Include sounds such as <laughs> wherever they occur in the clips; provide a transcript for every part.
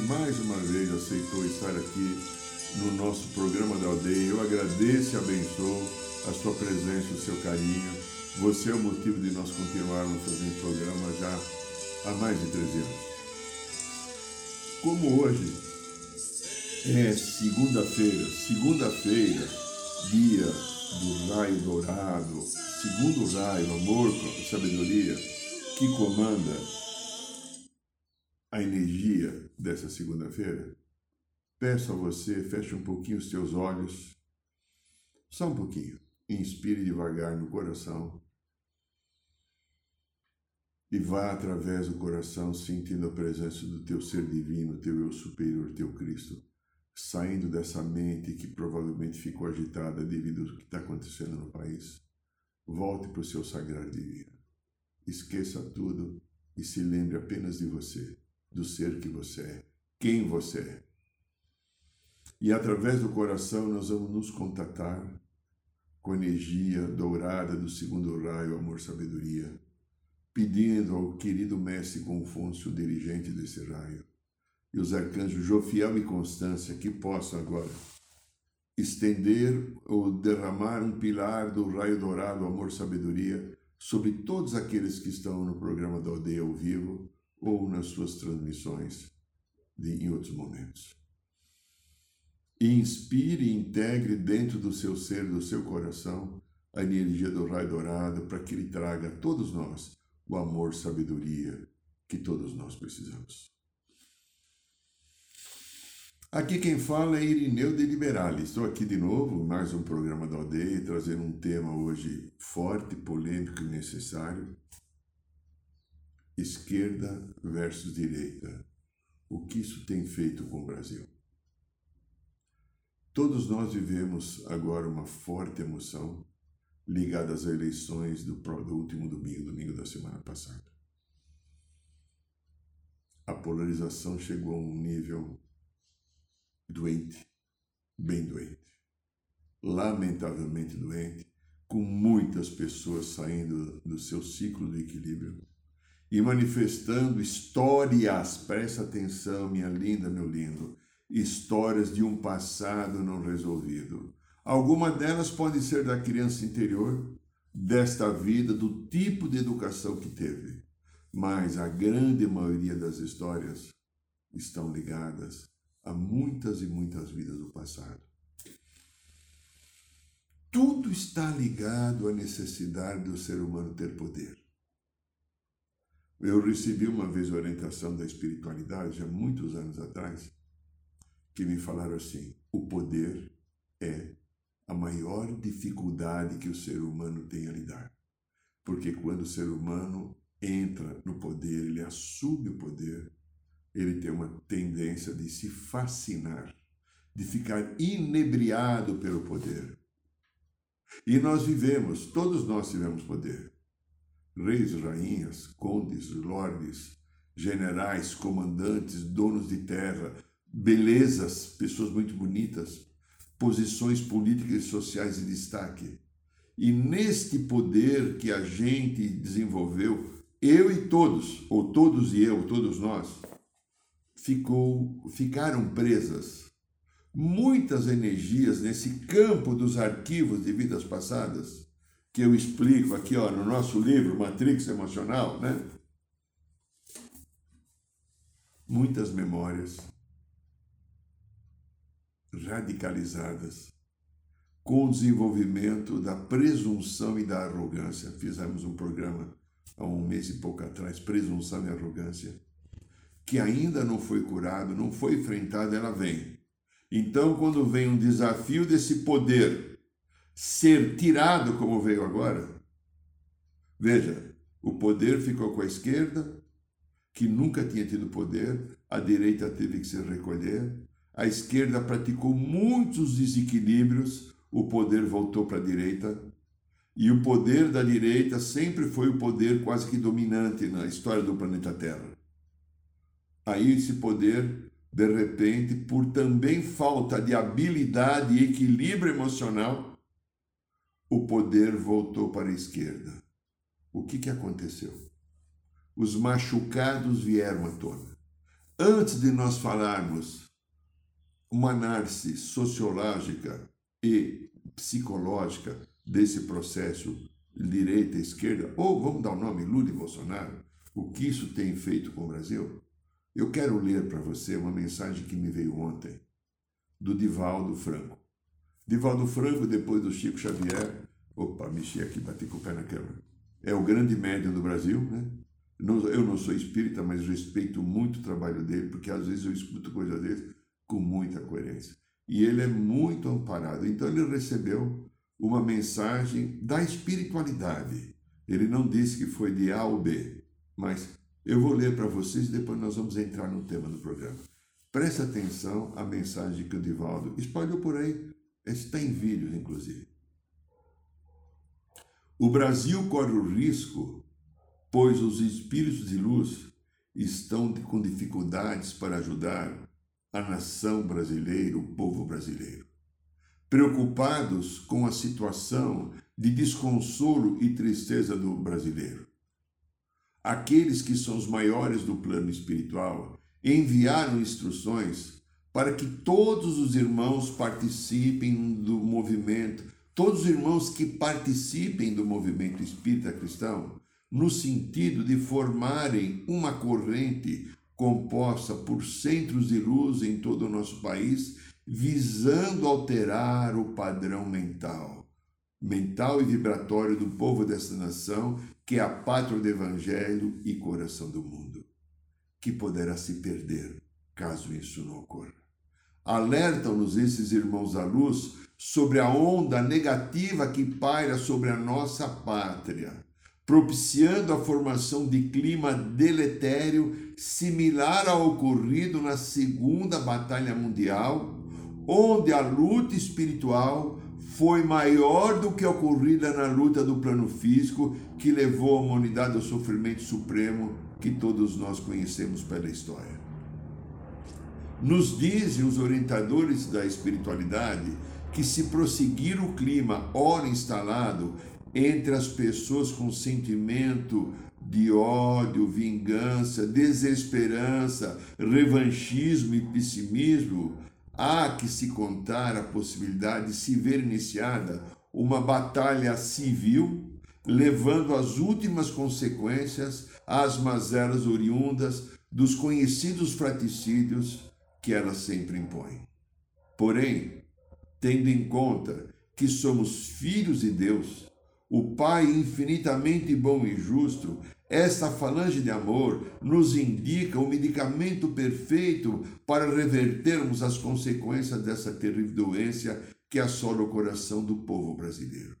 Que mais uma vez aceitou estar aqui no nosso programa da aldeia. Eu agradeço e abençoo a sua presença, o seu carinho. Você é o motivo de nós continuarmos fazendo programa já há mais de 13 anos. Como hoje é segunda-feira, segunda-feira, dia do raio dourado, segundo raio, amor, sabedoria, que comanda a energia dessa segunda-feira, peço a você, feche um pouquinho os seus olhos, só um pouquinho, inspire devagar no coração. E vá através do coração sentindo a presença do teu ser divino, teu eu superior, teu Cristo saindo dessa mente que provavelmente ficou agitada devido ao que está acontecendo no país. Volte para o seu sagrado divino. Esqueça tudo e se lembre apenas de você, do ser que você é, quem você é. E através do coração nós vamos nos contatar com a energia dourada do segundo raio, amor, sabedoria, pedindo ao querido mestre Confúcio, dirigente desse raio, e os arcanjos Jofiel e Constância que possam agora estender ou derramar um pilar do raio dourado, amor, sabedoria sobre todos aqueles que estão no programa da Aldeia ao vivo ou nas suas transmissões de, em outros momentos. Inspire e integre dentro do seu ser, do seu coração, a energia do raio dourado para que ele traga a todos nós o amor, sabedoria que todos nós precisamos. Aqui quem fala é Irineu de Liberale. Estou aqui de novo, mais um programa da aldeia, trazendo um tema hoje forte, polêmico e necessário. Esquerda versus direita. O que isso tem feito com o Brasil? Todos nós vivemos agora uma forte emoção ligada às eleições do, do último domingo, domingo da semana passada. A polarização chegou a um nível doente, bem doente, lamentavelmente doente, com muitas pessoas saindo do seu ciclo de equilíbrio e manifestando histórias, presta atenção, minha linda, meu lindo, histórias de um passado não resolvido. Alguma delas pode ser da criança interior, desta vida, do tipo de educação que teve, mas a grande maioria das histórias estão ligadas a muitas e muitas vidas do passado. Tudo está ligado à necessidade do ser humano ter poder. Eu recebi uma vez orientação da espiritualidade, há muitos anos atrás, que me falaram assim: o poder é a maior dificuldade que o ser humano tem a lidar. Porque quando o ser humano entra no poder, ele assume o poder, ele tem uma tendência de se fascinar, de ficar inebriado pelo poder. E nós vivemos, todos nós tivemos poder. Reis, rainhas, condes, lordes, generais, comandantes, donos de terra, belezas, pessoas muito bonitas, posições políticas e sociais de destaque. E neste poder que a gente desenvolveu, eu e todos, ou todos e eu, todos nós, ficou, ficaram presas muitas energias nesse campo dos arquivos de vidas passadas, que eu explico aqui ó, no nosso livro Matrix Emocional, né? Muitas memórias radicalizadas com o desenvolvimento da presunção e da arrogância. Fizemos um programa há um mês e pouco atrás, presunção e arrogância que ainda não foi curado, não foi enfrentado, ela vem. Então, quando vem um desafio desse poder ser tirado, como veio agora, veja, o poder ficou com a esquerda, que nunca tinha tido poder, a direita teve que se recolher, a esquerda praticou muitos desequilíbrios, o poder voltou para a direita, e o poder da direita sempre foi o poder quase que dominante na história do planeta Terra. Aí esse poder, de repente, por também falta de habilidade e equilíbrio emocional, o poder voltou para a esquerda. O que, que aconteceu? Os machucados vieram à tona. Antes de nós falarmos uma análise sociológica e psicológica desse processo direita esquerda, ou vamos dar o nome Lula e Bolsonaro, o que isso tem feito com o Brasil, eu quero ler para você uma mensagem que me veio ontem, do Divaldo Franco. Divaldo Franco, depois do Chico Xavier, opa, mexi aqui, bati com o pé na câmera, é o grande médium do Brasil, né? Eu não sou espírita, mas respeito muito o trabalho dele, porque às vezes eu escuto coisas dele com muita coerência. E ele é muito amparado. Então ele recebeu uma mensagem da espiritualidade. Ele não disse que foi de A ou B, mas eu vou ler para vocês e depois nós vamos entrar no tema do programa. Preste atenção à mensagem que o Divaldo espalhou por aí, está em vídeos, inclusive. O Brasil corre o risco, pois os espíritos de luz estão com dificuldades para ajudar a nação brasileira, o povo brasileiro preocupados com a situação de desconsolo e tristeza do brasileiro. Aqueles que são os maiores do plano espiritual enviaram instruções para que todos os irmãos participem do movimento, todos os irmãos que participem do movimento espírita cristão, no sentido de formarem uma corrente composta por centros de luz em todo o nosso país visando alterar o padrão mental, mental e vibratório do povo desta nação, que é a pátria do Evangelho e coração do mundo, que poderá se perder caso isso não ocorra. Alertam-nos esses irmãos da luz sobre a onda negativa que paira sobre a nossa pátria, propiciando a formação de clima deletério similar ao ocorrido na Segunda Batalha Mundial onde a luta espiritual foi maior do que ocorrida na luta do plano físico que levou a humanidade ao sofrimento supremo que todos nós conhecemos pela história. Nos dizem os orientadores da espiritualidade que se prosseguir o clima ora instalado entre as pessoas com sentimento de ódio, vingança, desesperança, revanchismo e pessimismo, há que se contar a possibilidade de se ver iniciada uma batalha civil, levando às últimas consequências às mazelas oriundas dos conhecidos fratricídios que ela sempre impõe. Porém, tendo em conta que somos filhos de Deus, o Pai infinitamente bom e justo esta falange de amor nos indica o medicamento perfeito para revertermos as consequências dessa terrível doença que assola o coração do povo brasileiro.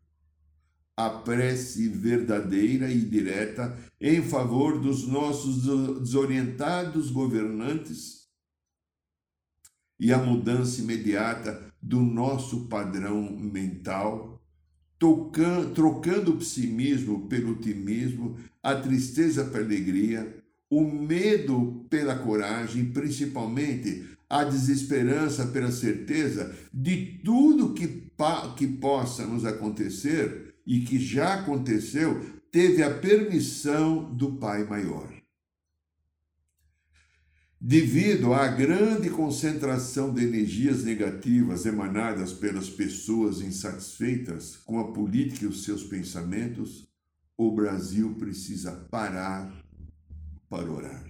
A prece verdadeira e direta em favor dos nossos desorientados governantes e a mudança imediata do nosso padrão mental trocando o pessimismo pelo otimismo, a tristeza pela alegria, o medo pela coragem, principalmente a desesperança pela certeza de tudo que, que possa nos acontecer e que já aconteceu, teve a permissão do Pai Maior. Devido à grande concentração de energias negativas emanadas pelas pessoas insatisfeitas com a política e os seus pensamentos, o Brasil precisa parar para orar.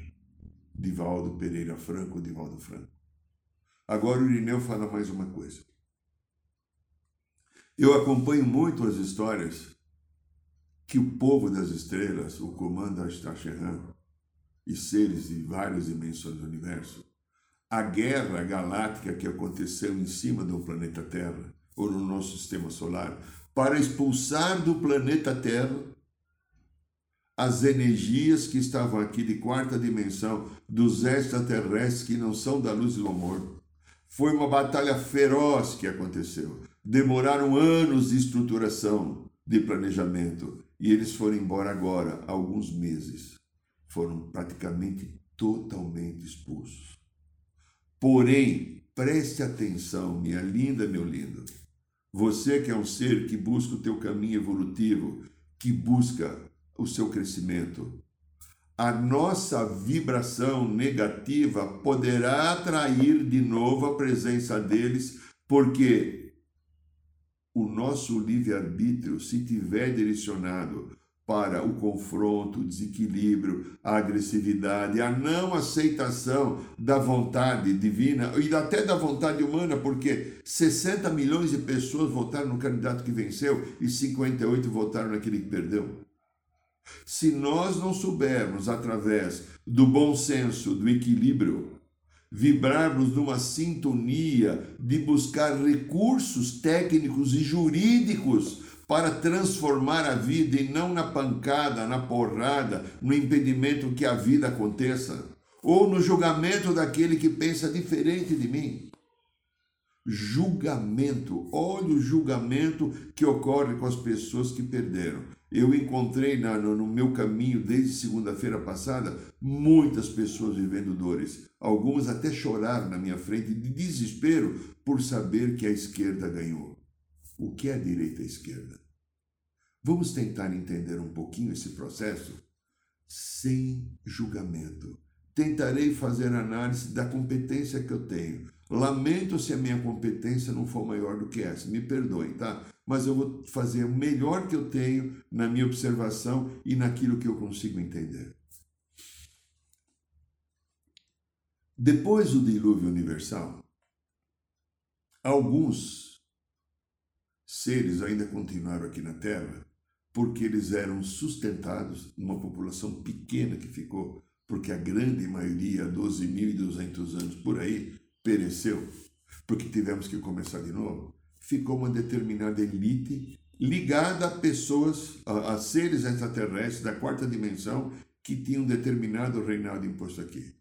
Divaldo Pereira Franco, Divaldo Franco. Agora o Irineu fala mais uma coisa. Eu acompanho muito as histórias que o povo das estrelas, o comando Astacheran, e seres de várias dimensões do universo a guerra galáctica que aconteceu em cima do planeta Terra, ou no nosso sistema solar, para expulsar do planeta Terra as energias que estavam aqui de quarta dimensão, dos extraterrestres que não são da luz do amor. Foi uma batalha feroz que aconteceu. Demoraram anos de estruturação, de planejamento, e eles foram embora agora, alguns meses. Foram praticamente totalmente expulsos. Porém, preste atenção, minha linda, meu lindo. Você que é um ser que busca o teu caminho evolutivo, que busca o seu crescimento, a nossa vibração negativa poderá atrair de novo a presença deles, porque o nosso livre-arbítrio, se tiver direcionado para o confronto, o desequilíbrio, a agressividade, a não aceitação da vontade divina e até da vontade humana, porque 60 milhões de pessoas votaram no candidato que venceu e 58 votaram naquele que perdeu. Se nós não soubermos, através do bom senso, do equilíbrio, vibrarmos numa sintonia de buscar recursos técnicos e jurídicos para transformar a vida e não na pancada, na porrada, no impedimento que a vida aconteça, ou no julgamento daquele que pensa diferente de mim. Julgamento, olha o julgamento que ocorre com as pessoas que perderam. Eu encontrei na, no, meu caminho desde segunda-feira passada muitas pessoas vivendo dores. Algumas até choraram na minha frente de desespero por saber que a esquerda ganhou. O que é a direita e a esquerda? Vamos tentar entender um pouquinho esse processo sem julgamento. Tentarei fazer análise da competência que eu tenho. Lamento se a minha competência não for maior do que essa, me perdoem, tá? Mas eu vou fazer o melhor que eu tenho na minha observação e naquilo que eu consigo entender. Depois do dilúvio universal, alguns seres ainda continuaram aqui na Terra porque eles eram sustentados numa população pequena que ficou, porque a grande maioria, 12.200 anos por aí, pereceu, porque tivemos que começar de novo. Ficou uma determinada elite ligada a pessoas, a, a seres extraterrestres da quarta dimensão que tinham determinado reinado imposto aqui.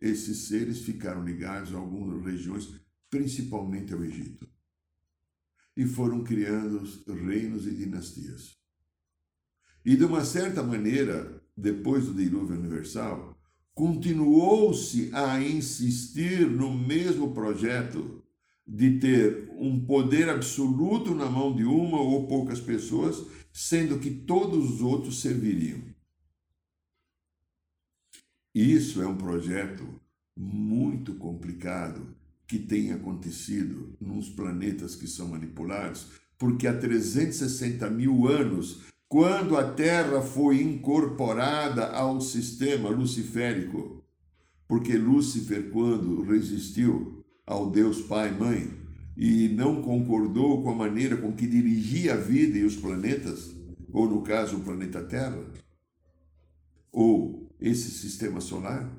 Esses seres ficaram ligados a algumas regiões, principalmente ao Egito e foram criando reinos e dinastias. E de uma certa maneira, depois do dilúvio universal, continuou-se a insistir no mesmo projeto de ter um poder absoluto na mão de uma ou poucas pessoas, sendo que todos os outros serviriam. Isso é um projeto muito complicado que tem acontecido nos planetas que são manipulados, porque há 360 mil anos, quando a Terra foi incorporada ao sistema luciférico, porque Lúcifer, quando resistiu ao Deus Pai e Mãe e não concordou com a maneira com que dirigia a vida e os planetas, ou no caso o planeta Terra, ou esse sistema solar,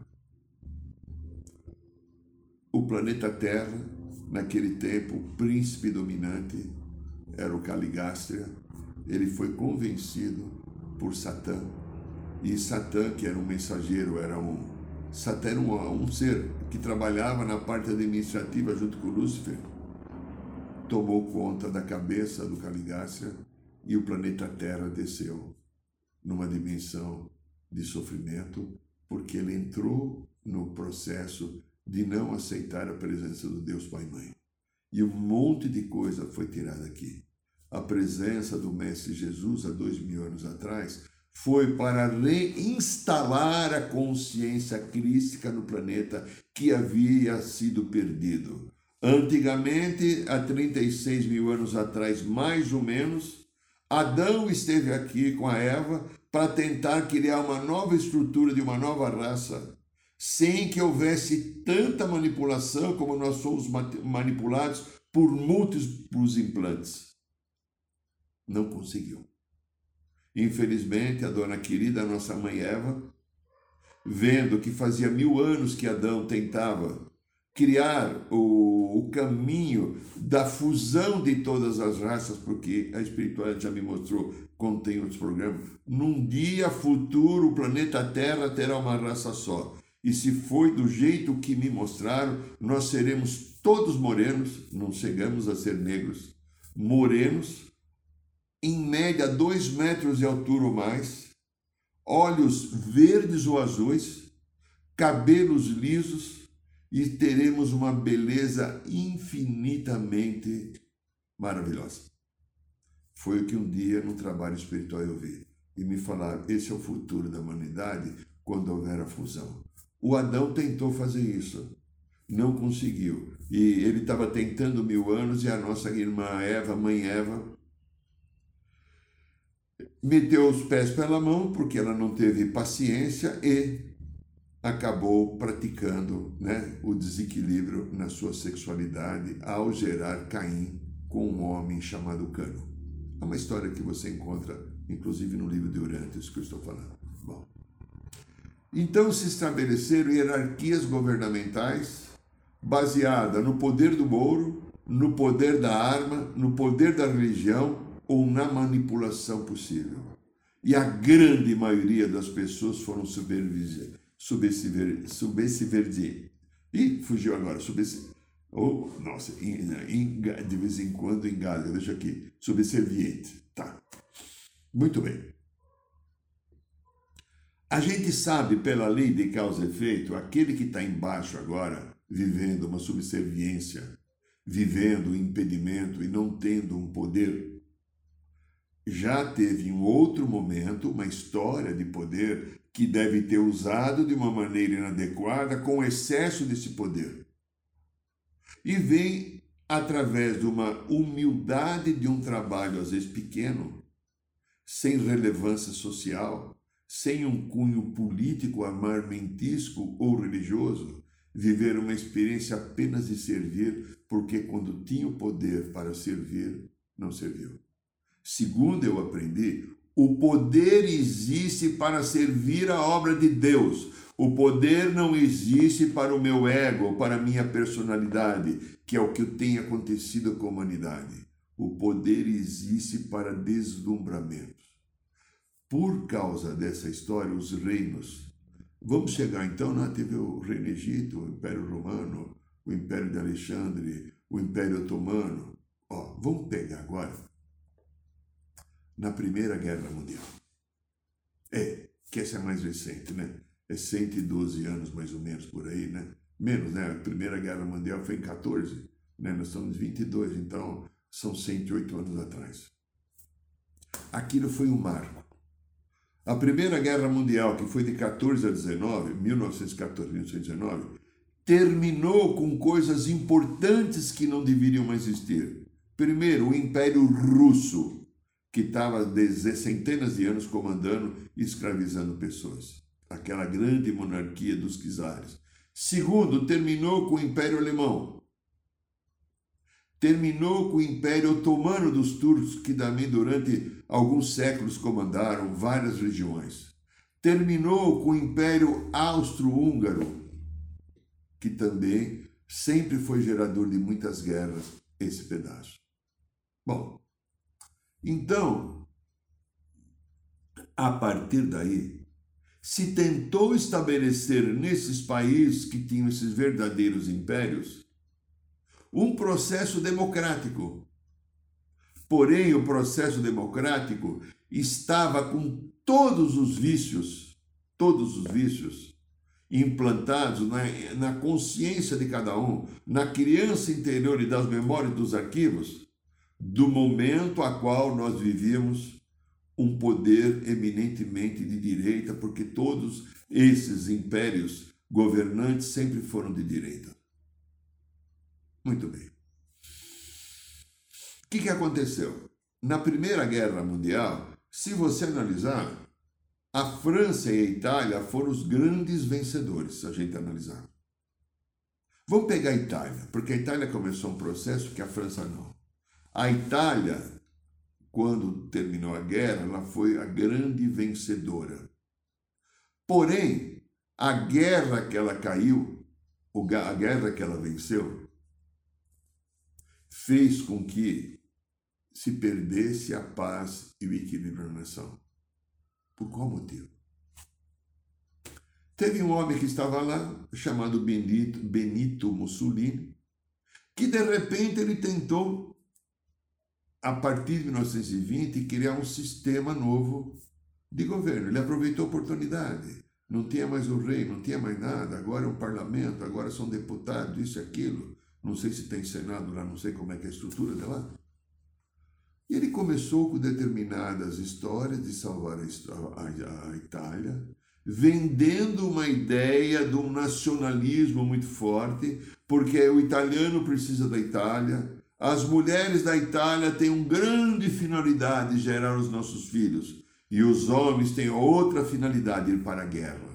o planeta Terra, naquele tempo, o príncipe dominante era o Caligastria. Ele foi convencido por Satã. E Satã, que era um mensageiro, era um Satã era um, um ser que trabalhava na parte administrativa junto com Lúcifer. Tomou conta da cabeça do Caligastria e o planeta Terra desceu numa dimensão de sofrimento, porque ele entrou no processo de não aceitar a presença do Deus Pai e Mãe. E um monte de coisa foi tirada aqui. A presença do Mestre Jesus há dois mil anos atrás foi para reinstalar a consciência crística no planeta que havia sido perdido. Antigamente, há 36 mil anos atrás, mais ou menos, Adão esteve aqui com a Eva para tentar criar uma nova estrutura de uma nova raça sem que houvesse tanta manipulação como nós somos manipulados por múltiplos implantes. Não conseguiu. Infelizmente, a dona querida, a nossa mãe Eva, vendo que fazia mil anos que Adão tentava criar o, o, caminho da fusão de todas as raças, porque a espiritualidade já me mostrou, contém outros programas. Num dia futuro, o planeta Terra terá uma raça só. E se foi do jeito que me mostraram, nós seremos todos morenos, não chegamos a ser negros, morenos, em média dois metros de altura ou mais, olhos verdes ou azuis, cabelos lisos e teremos uma beleza infinitamente maravilhosa. Foi o que um dia no trabalho espiritual eu vi. E me falaram: esse é o futuro da humanidade quando houver a fusão. O Adão tentou fazer isso, não conseguiu. E ele estava tentando mil anos e a nossa irmã Eva, mãe Eva, meteu os pés pela mão porque ela não teve paciência e acabou praticando né, o desequilíbrio na sua sexualidade ao gerar Caim com um homem chamado Cano. É uma história que você encontra, inclusive, no livro de Urantes que eu estou falando. Bom, então se estabeleceram hierarquias governamentais baseadas no poder do ouro, no poder da arma, no poder da religião ou na manipulação possível. E a grande maioria das pessoas foram subversiver. E fugiu agora, subversiver. Oh, nossa, de vez em quando engasga, deixa aqui. Subserviente. Tá. Muito bem. A gente sabe pela lei de causa e efeito, aquele que está embaixo agora, vivendo uma subserviência, vivendo um impedimento e não tendo um poder já teve em outro momento uma história de poder que deve ter usado de uma maneira inadequada com excesso desse poder. E vem através de uma humildade de um trabalho, às vezes pequeno, sem relevância social, sem um cunho político, armamentístico ou religioso, viver uma experiência apenas de servir, porque quando tinha o poder para servir, não serviu. Segundo eu aprendi, o poder existe para servir a obra de Deus. O poder não existe para o meu ego, para a minha personalidade, que é o que tem acontecido com a humanidade. O poder existe para deslumbramento. Por causa dessa história, os reinos. Vamos chegar então, né? teve o Reino Egito, o Império Romano, o Império de Alexandre, o Império Otomano. Ó, vamos pegar agora na Primeira Guerra Mundial. É, que essa é mais recente, né? É 112 anos mais ou menos por aí, né? Menos, né? A Primeira Guerra Mundial foi em 14, né? Nós estamos em 22, então são 108 anos atrás. Aquilo foi um marco. A Primeira Guerra Mundial, que foi de 14 a 19, 1914 a 1919, terminou com coisas importantes que não deveriam mais existir. Primeiro, o Império Russo, que estava centenas de anos comandando e escravizando pessoas. Aquela grande monarquia dos czares. Segundo, terminou com o Império Alemão. Terminou com o Império Otomano dos turcos, que também durante alguns séculos comandaram várias regiões. Terminou com o Império Austro-Húngaro, que também sempre foi gerador de muitas guerras, esse pedaço. Bom, então, a partir daí, se tentou estabelecer nesses países que tinham esses verdadeiros impérios um processo democrático. Porém, o processo democrático estava com todos os vícios, todos os vícios implantados na, na consciência de cada um, na criança interior e das memórias dos arquivos, do momento a qual nós vivíamos um poder eminentemente de direita, porque todos esses impérios governantes sempre foram de direita. Muito bem. O que, que aconteceu? Na Primeira Guerra Mundial, se você analisar, a França e a Itália foram os grandes vencedores, se a gente analisar. Vamos pegar a Itália, porque a Itália começou um processo que a França não. A Itália, quando terminou a guerra, ela foi a grande vencedora. Porém, a guerra que ela caiu a guerra que ela venceu fez com que se perdesse a paz e o equilíbrio na nação. Por qual motivo? Teve um homem que estava lá, chamado Benito, Benito Mussolini, que de repente ele tentou, a partir de 1920, criar um sistema novo de governo. Ele aproveitou a oportunidade. Não tinha mais o rei, não tinha mais nada, agora é um parlamento, agora são deputados, isso e aquilo. Não sei se tem Senado lá, não sei como é que é a estrutura de lá. E ele começou com determinadas histórias de salvar a, Itália, vendendo uma ideia de um nacionalismo muito forte, porque o italiano precisa da Itália, as mulheres da Itália têm uma grande finalidade de gerar os nossos filhos, e os homens têm outra finalidade, ir para a guerra.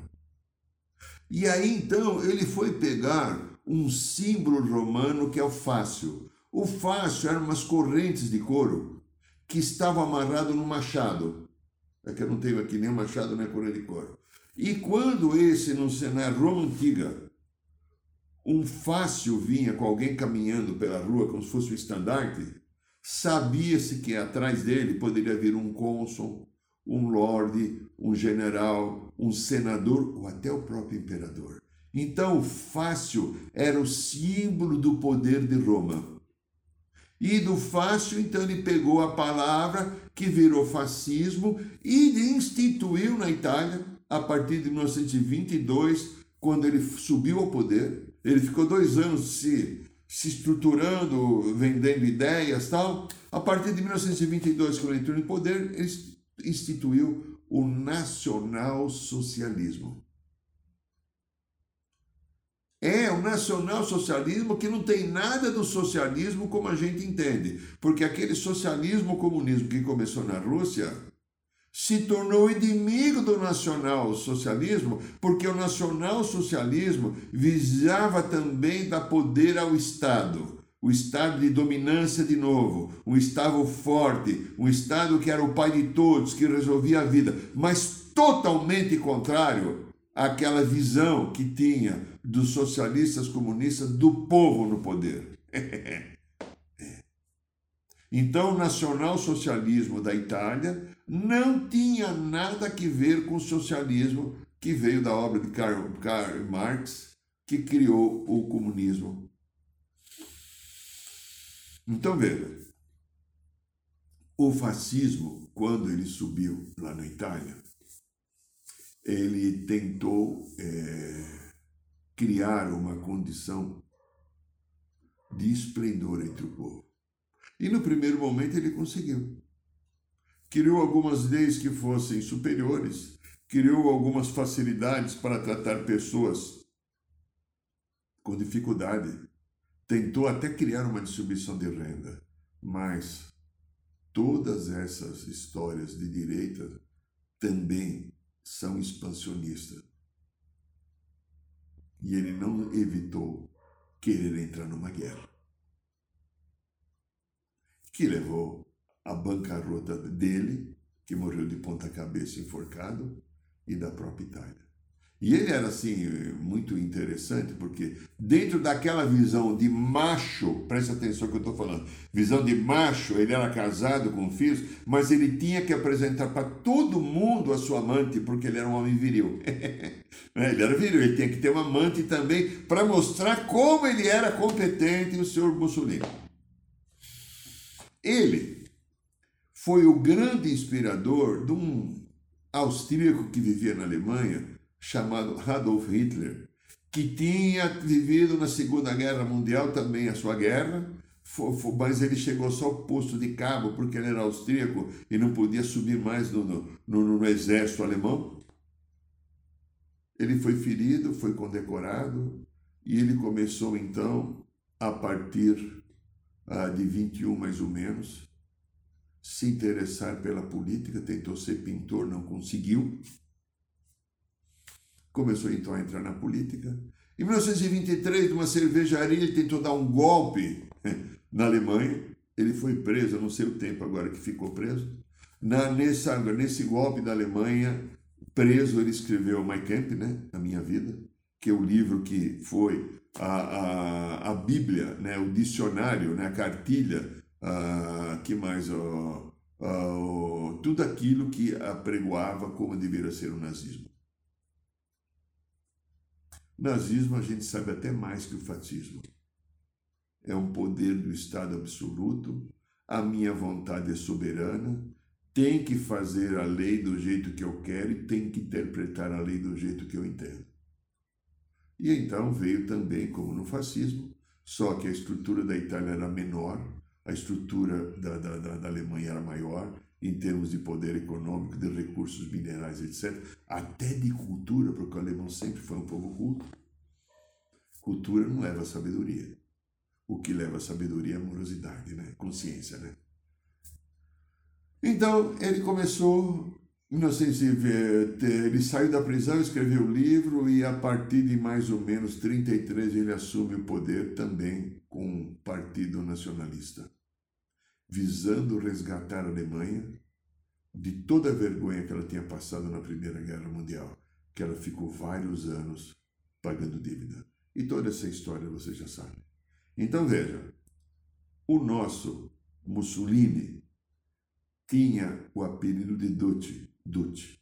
E aí então ele foi pegar um símbolo romano que é o fácio. O fácio eram umas correntes de couro que estavam amarrado no machado. É que eu não tenho aqui nem machado nem corrente de couro. E quando esse, no na Roma Antiga, um fácio vinha com alguém caminhando pela rua como se fosse um estandarte, sabia-se que atrás dele poderia vir um cônsul, um lorde, um general, um senador ou até o próprio imperador. Então, o fácil era o símbolo do poder de Roma. E do fácil, então, ele pegou a palavra que virou fascismo e instituiu na Itália, a partir de 1922, quando ele subiu ao poder. Ele ficou dois anos se, se estruturando, vendendo ideias tal. A partir de 1922, quando ele entrou no poder, ele instituiu o nacional-socialismo é o nacional-socialismo que não tem nada do socialismo como a gente entende. Porque aquele socialismo comunismo que começou na Rússia se tornou inimigo do nacional-socialismo, porque o nacional-socialismo visava também dar poder ao Estado. O Estado de dominância de novo, um Estado forte, um Estado que era o pai de todos, que resolvia a vida, mas totalmente contrário àquela visão que tinha dos socialistas comunistas do povo no poder. <laughs> Então, o nacional-socialismo da Itália não tinha nada a ver com o socialismo que veio da obra de Karl, Karl Marx, que criou o comunismo. Então, veja, o fascismo, quando ele subiu lá na Itália, ele tentou. É criar uma condição de esplendor entre o povo. E no primeiro momento ele conseguiu. Criou algumas leis que fossem superiores, criou algumas facilidades para tratar pessoas com dificuldade, tentou até criar uma distribuição de renda, mas todas essas histórias de direita também são expansionistas e ele não evitou querer entrar numa guerra, que levou à bancarrota dele, que morreu de ponta cabeça enforcado, e da própria Itália. E ele era assim muito interessante porque dentro daquela visão de macho, presta atenção que eu estou falando, visão de macho, ele era casado com filhos, mas ele tinha que apresentar para todo mundo a sua amante porque ele era um homem viril. <laughs> Ele era viril, ele tinha que ter uma amante também para mostrar como ele era competente o senhor Mussolini. Ele foi o grande inspirador de um austríaco que vivia na Alemanha chamado Adolf Hitler, que tinha vivido na Segunda Guerra Mundial também a sua guerra, mas ele chegou só ao posto de cabo porque ele era austríaco e não podia subir mais no, no, no, no exército alemão. Ele foi ferido, foi condecorado e ele começou então, a partir ah, de 21 mais ou menos, se interessar pela política, tentou ser pintor, não conseguiu começou então a entrar na política. Em 1923, numa cervejaria, ele tentou dar um golpe na Alemanha. Ele foi preso, não sei o tempo agora que ficou preso. Na, nessa, nesse golpe da Alemanha, preso, ele escreveu My Camp, né, A Minha Vida, que é o livro que foi a, a, a Bíblia, né, o dicionário, né, a cartilha, a, que mais, ó, ó, tudo aquilo que apregoava como deveria ser o nazismo. Nazismo a gente sabe até mais que o fascismo. É um poder do Estado absoluto, a minha vontade é soberana, tem que fazer a lei do jeito que eu quero e tem que interpretar a lei do jeito que eu entendo. E então veio também, como no fascismo, só que a estrutura da Itália era menor, a estrutura da, da, da, da Alemanha era maior, em termos de poder econômico, de recursos minerais, etc., até de cultura, porque o alemão sempre foi um povo culto. Cultura não leva a sabedoria. O que leva a sabedoria é amorosidade, né? Consciência, né? Então, ele começou, em 1920, ele saiu da prisão, escreveu o livro e a partir de mais ou menos 33 ele assume o poder também com um partido nacionalista visando resgatar a Alemanha de toda a vergonha que ela tinha passado na Primeira Guerra Mundial, que ela ficou vários anos pagando dívida. E toda essa história você já sabe. Então veja, o nosso Mussolini tinha o apelido de Duce, Duce,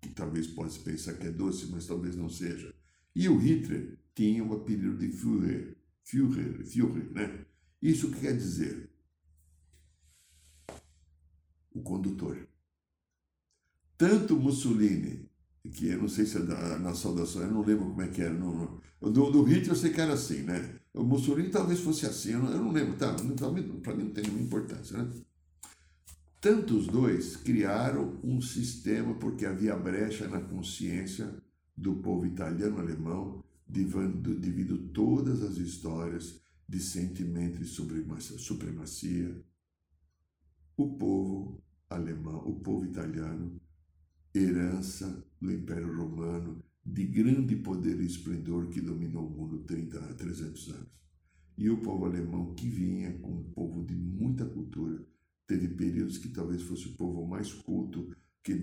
que talvez possa pensar que é doce, mas talvez não seja. E o Hitler tinha o apelido de Führer, Führer, Führer, né? Isso quer dizer o condutor. Tanto Mussolini, que eu não sei se é da, na saudação, eu não lembro como é que era. Não, do, do Hitler eu sei que era assim, né? O Mussolini talvez fosse assim, eu não, eu não lembro, tá? Para mim não tem nenhuma importância, né? Tanto os dois criaram um sistema porque havia brecha na consciência do povo italiano-alemão devido, todas as histórias de sentimento de supremacia. O povo alemão, o povo italiano, herança do Império Romano, de grande poder e esplendor que dominou o mundo 30 a 300 anos. E o povo alemão que vinha com um povo de muita cultura, teve períodos que talvez fosse o povo mais culto, que,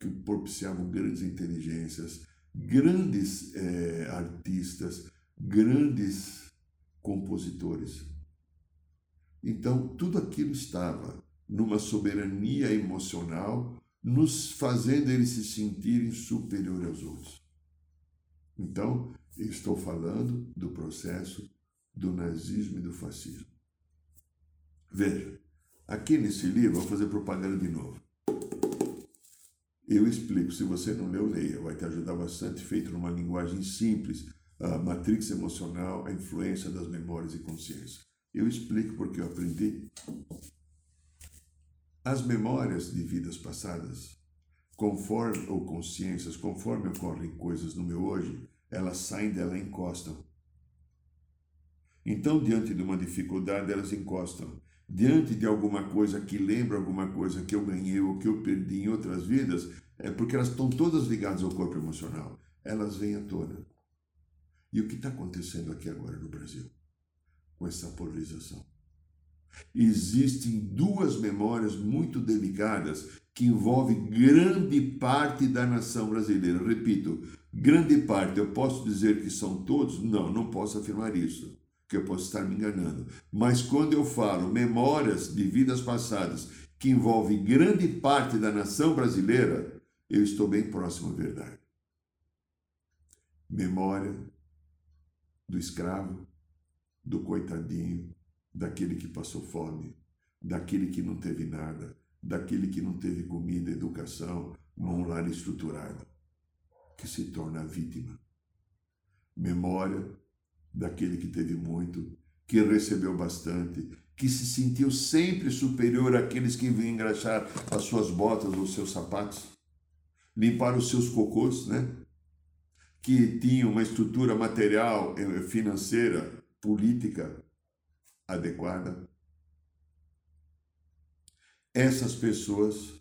que propiciavam grandes inteligências, grandes é, artistas, grandes compositores. Então, tudo aquilo estava numa soberania emocional, nos fazendo eles se sentirem superior aos outros. Então, estou falando do processo do nazismo e do fascismo. Veja, aqui nesse livro, vou fazer propaganda de novo. Eu explico, se você não leu, leia, vai te ajudar bastante, feito numa linguagem simples, a matrix emocional, a influência das memórias e consciência. Eu explico porque eu aprendi as memórias de vidas passadas, conforme ou consciências, conforme ocorrem coisas no meu hoje, elas saem dela e encostam. Então, diante de uma dificuldade, elas encostam. Diante de alguma coisa que lembra alguma coisa que eu ganhei ou que eu perdi em outras vidas, é porque elas estão todas ligadas ao corpo emocional. Elas vêm à tona. E o que está acontecendo aqui agora no Brasil? Com essa polarização. Existem duas memórias muito delicadas que envolvem grande parte da nação brasileira. Repito, grande parte. Eu posso dizer que são todos? Não, não posso afirmar isso, que eu posso estar me enganando. Mas quando eu falo memórias de vidas passadas que envolvem grande parte da nação brasileira, eu estou bem próximo à verdade. Memória do escravo, do coitadinho, daquele que passou fome, daquele que não teve nada, daquele que não teve comida, educação, num lar estruturado, que se torna vítima. Memória daquele que teve muito, que recebeu bastante, que se sentiu sempre superior àqueles que vinham engraxar as suas botas ou seus sapatos, limpar os seus cocôs, né? Que tinham uma estrutura material, eh, financeira, política adequada. Essas pessoas,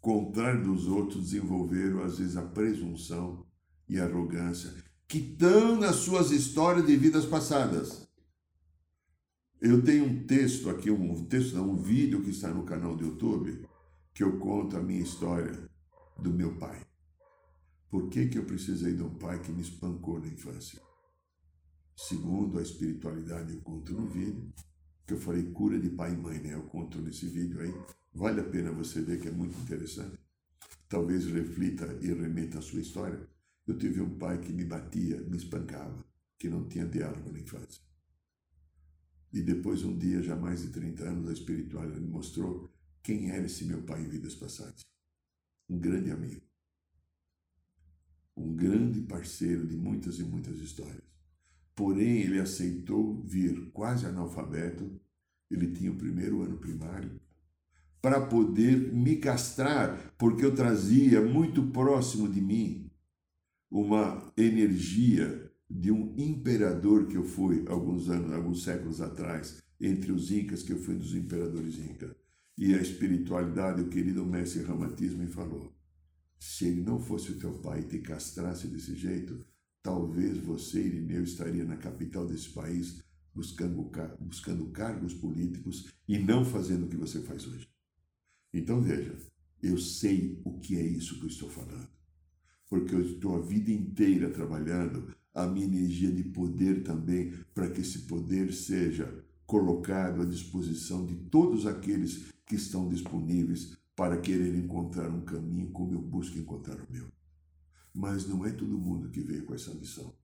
contrário dos outros, desenvolveram às vezes a presunção e a arrogância que estão nas suas histórias de vidas passadas. Eu tenho um texto aqui, um texto, não, um vídeo que está no canal do YouTube, que eu conto a minha história do meu pai. Por que, que eu precisei de um pai que me espancou na infância? Segundo a espiritualidade, eu conto no vídeo, que eu falei cura de pai e mãe, né? Eu conto nesse vídeo aí. Vale a pena você ver que é muito interessante. Talvez reflita e remeta a sua história. Eu tive um pai que me batia, me espancava, que não tinha diálogo na infância. E depois, um dia, já mais de 30 anos, a espiritualidade me mostrou quem era esse meu pai em vidas passadas. Um grande amigo um grande parceiro de muitas e muitas histórias. Porém, ele aceitou vir quase analfabeto, ele tinha o primeiro ano primário, para poder me castrar, porque eu trazia muito próximo de mim uma energia de um imperador que eu fui alguns anos, alguns séculos atrás, entre os incas, que eu fui dos imperadores incas. E a espiritualidade, o querido mestre Ramatiz me falou: se ele não fosse o teu pai e te castrasse desse jeito, talvez você, Irineu, estaria na capital desse país buscando, buscando cargos políticos e não fazendo o que você faz hoje. Então veja, eu sei o que é isso que eu estou falando. Porque eu estou a vida inteira trabalhando a minha energia de poder também para que esse poder seja colocado à disposição de todos aqueles que estão disponíveis para querer encontrar um caminho como eu busco encontrar o meu. Mas não é todo mundo que veio com essa missão.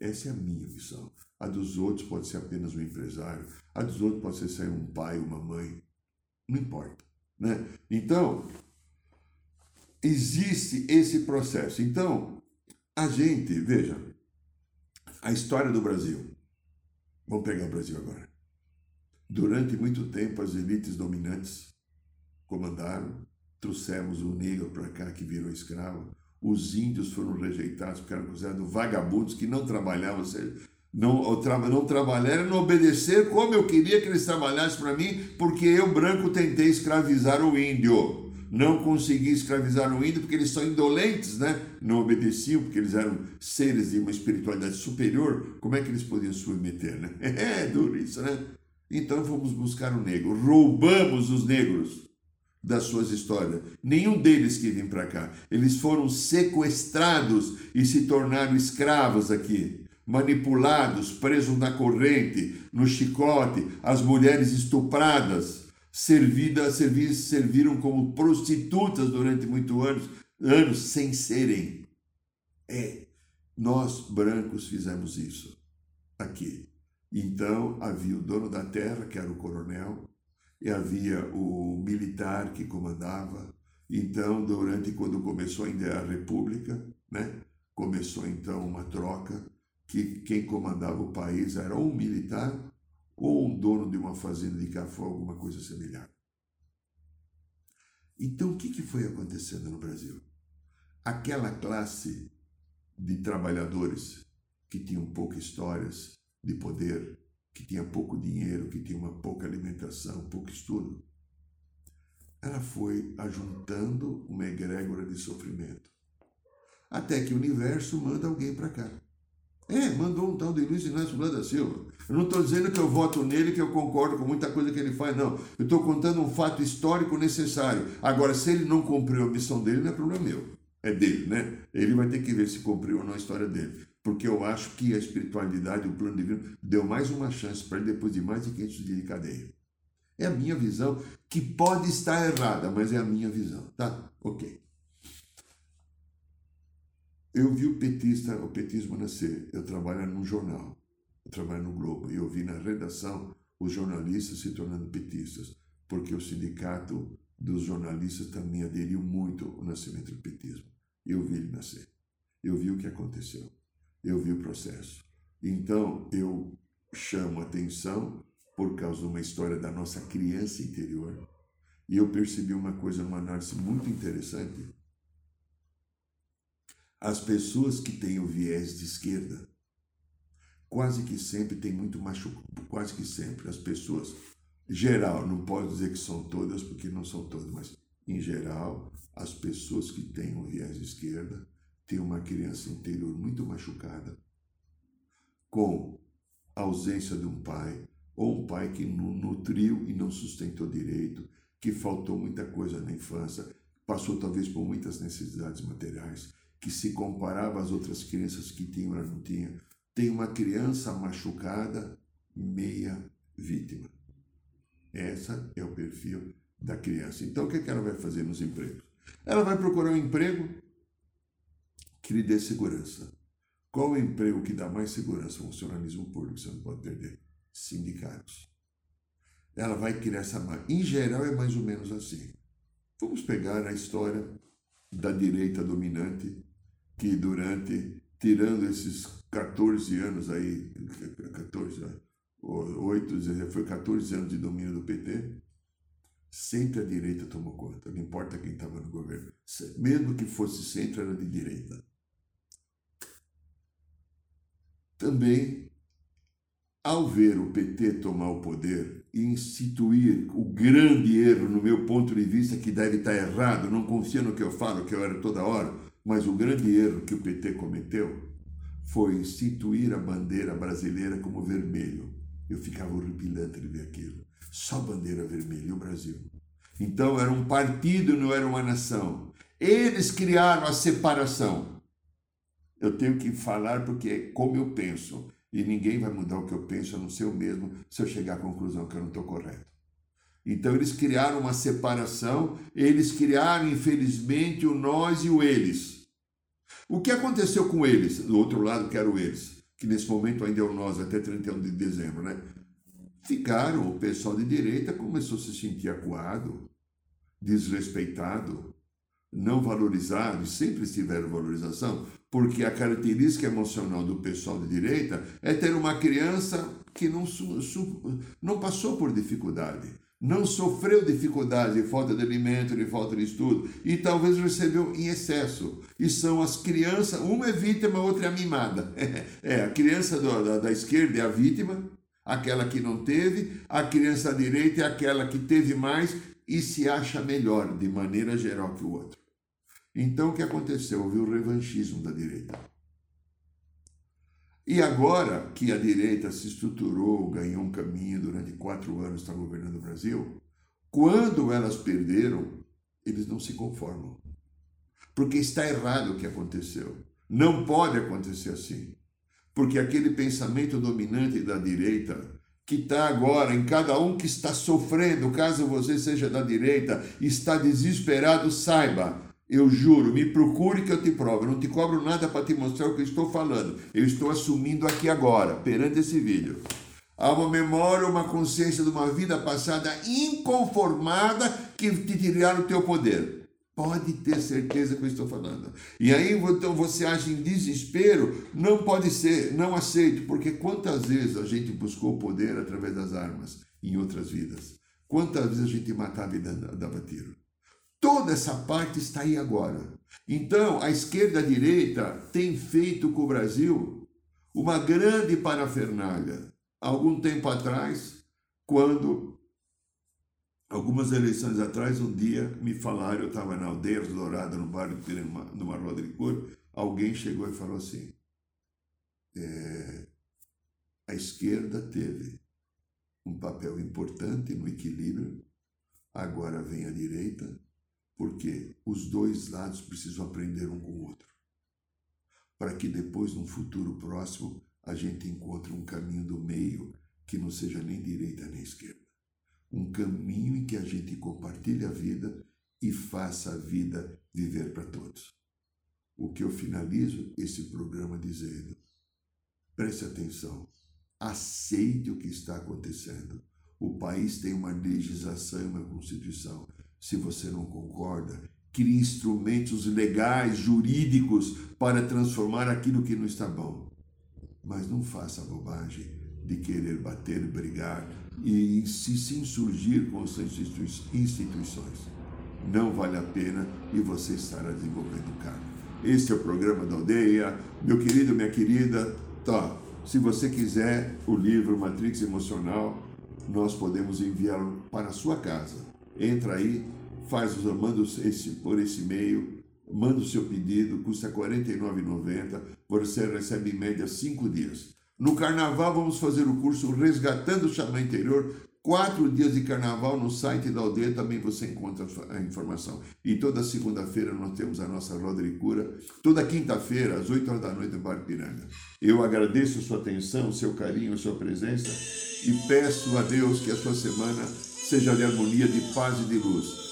Essa é a minha missão. A dos outros pode ser apenas um empresário, a dos outros pode ser um pai, uma mãe. Não importa. Né? Então, existe esse processo. Então, a gente, veja, a história do Brasil. Vamos pegar o Brasil agora. Durante muito tempo, as elites dominantes comandaram, trouxemos o negro para cá que virou escravo. Os índios foram rejeitados porque eram considerados vagabundos que não trabalhavam, não, não trabalharam, não obedeceram como eu queria que eles trabalhassem para mim, porque eu, branco, tentei escravizar o índio. Não consegui escravizar o índio porque eles são indolentes, né? Não obedeciam porque eles eram seres de uma espiritualidade superior. Como é que eles podiam submeter, né? <laughs> É duro isso, né? Então fomos buscar o negro, roubamos os negros das suas histórias. Nenhum deles que vem para cá. Eles foram sequestrados e se tornaram escravos aqui, manipulados, presos na corrente, no chicote, as mulheres estupradas, servidas, servir, serviram como prostitutas durante muitos anos, anos sem serem. É, nós brancos fizemos isso aqui. Então havia o dono da terra, que era o coronel, e havia o militar que comandava. Então, durante quando começou ainda a República, né, começou então uma troca que quem comandava o país era um militar ou um dono de uma fazenda de café, alguma coisa semelhante. Então, o que, que foi acontecendo no Brasil? Aquela classe de trabalhadores que tinham poucas histórias de poder, que tinha pouco dinheiro, que tinha uma pouca alimentação, pouco estudo, ela foi ajuntando uma egrégora de sofrimento. Até que o universo manda alguém para cá. É, mandou um tal de Luiz Inácio Lula da Silva. Eu não estou dizendo que eu voto nele, que eu concordo com muita coisa que ele faz, não. Eu estou contando um fato histórico necessário. Agora, se ele não cumpriu a missão dele, não é problema meu. É dele, né? Ele vai ter que ver se cumpriu ou não a história dele porque eu acho que a espiritualidade, o plano divino, deu mais uma chance para ele depois de mais de 500 dias de cadeia. É a minha visão, que pode estar errada, mas é a minha visão, tá? Ok. Eu vi o petista, o petismo nascer. Eu trabalho num jornal, eu trabalho no Globo, e eu vi na redação os jornalistas se tornando petistas, porque o sindicato dos jornalistas também aderiu muito ao nascimento do petismo. Eu vi ele nascer. Eu vi o que aconteceu eu vi o processo. Então, eu chamo atenção por causa de uma história da nossa criança interior. E eu percebi uma coisa numa análise muito interessante. As pessoas que têm o viés de esquerda, quase que sempre tem muito machucado, quase que sempre as pessoas, geral, não posso dizer que são todas, porque não são todas, mas em geral, as pessoas que têm o viés de esquerda tem uma criança interior muito machucada, com a ausência de um pai, ou um pai que não nutriu e não sustentou direito, que faltou muita coisa na infância, passou talvez por muitas necessidades materiais, que se comparava às outras crianças que tinham, ela não tinha. Tem uma criança machucada, meia vítima. Essa é o perfil da criança. Então, o que, é que ela vai fazer nos empregos? Ela vai procurar um emprego que lhe dê segurança. Qual o emprego que dá mais segurança? Funcionalismo público, você não pode perder. Sindicatos. Ela vai criar essa. Em geral, é mais ou menos assim. Vamos pegar a história da direita dominante, que durante, tirando esses 14 anos aí, 14, 8, foi 14 anos de domínio do PT, sempre a direita tomou conta, não importa quem estava no governo. Mesmo que fosse centro, era de direita. Também, ao ver o PT tomar o poder e instituir o grande erro, no meu ponto de vista, que deve estar errado, não confia no que eu falo, que eu era toda hora, mas o grande erro que o PT cometeu foi instituir a bandeira brasileira como vermelho. Eu ficava horripilante de ver aquilo. Só bandeira vermelha, e o Brasil. Então era um partido, não era uma nação. Eles criaram a separação. Eu tenho que falar porque é como eu penso. E ninguém vai mudar o que eu penso, a não ser eu mesmo, se eu chegar à conclusão que eu não estou correto. Então eles criaram uma separação, eles criaram, infelizmente, o nós e o eles. O que aconteceu com eles, do outro lado, que era o eles, que nesse momento ainda é o nós, até 31 de dezembro, né? Ficaram, o pessoal de direita começou a se sentir acuado, desrespeitado, não valorizado, sempre tiveram valorização, porque a característica emocional do pessoal de direita é ter uma criança que não, não passou por dificuldade, não sofreu dificuldade de falta de alimento, de falta de estudo, e talvez recebeu em excesso. E são as crianças, uma é vítima, a outra é mimada. <laughs> É, a criança do, da, da esquerda é a vítima, aquela que não teve, a criança da direita é aquela que teve mais e se acha melhor de maneira geral que o outro. Então o que aconteceu? Houve o revanchismo da direita. E agora que a direita se estruturou, ganhou um caminho durante quatro anos, está governando o Brasil, quando elas perderam, eles não se conformam. Porque está errado o que aconteceu. Não pode acontecer assim. Porque aquele pensamento dominante da direita, que está agora em cada um que está sofrendo, caso você seja da direita, está desesperado, saiba, eu juro, me procure que eu te provo. Eu não te cobro nada para te mostrar o que eu estou falando. Eu estou assumindo aqui agora, perante esse vídeo. Há uma memória, uma consciência de uma vida passada inconformada que te tiraram o teu poder. Pode ter certeza que eu estou falando. E aí, então, você age em desespero? Não pode ser, não aceito, porque quantas vezes a gente buscou poder através das armas em outras vidas? Quantas vezes a gente matava e dava tiro? Toda essa parte está aí agora. Então, a esquerda e a direita têm feito com o Brasil uma grande parafernália. Algum tempo atrás, quando, algumas eleições atrás, um dia me falaram, eu estava na aldeia Dourada, no bairro de numa roda de cor, alguém chegou e falou assim, é, a esquerda teve um papel importante no equilíbrio, agora vem a direita porque os dois lados precisam aprender um com o outro. Para que depois, num futuro próximo, a gente encontre um caminho do meio que não seja nem direita nem esquerda. Um caminho em que a gente compartilhe a vida e faça a vida viver para todos. O que eu finalizo esse programa dizendo: preste atenção, aceite o que está acontecendo. O país tem uma legislação e uma constituição se você não concorda, crie instrumentos legais, jurídicos, para transformar aquilo que não está bom. Mas não faça a bobagem de querer bater, brigar e se, insurgir com as instituições. Não vale a pena e você estará desenvolvendo carne. Este é o programa da aldeia. Meu querido, minha querida, tá. Se você quiser o livro Matrix Emocional, nós podemos enviá-lo para a sua casa entra aí, faz manda esse, por esse e-mail, manda o seu pedido, custa R$ 49,90, você recebe em média cinco dias. No carnaval vamos fazer o curso Resgatando o Xamã Interior Quatro dias de carnaval no site da aldeia também você encontra a informação. E toda segunda-feira nós temos a nossa roda de cura. Toda quinta-feira, às 8 horas da noite, no Bar Piranga. Eu agradeço a sua atenção, o seu carinho, a sua presença e peço a Deus que a sua semana seja de harmonia, de paz e de luz.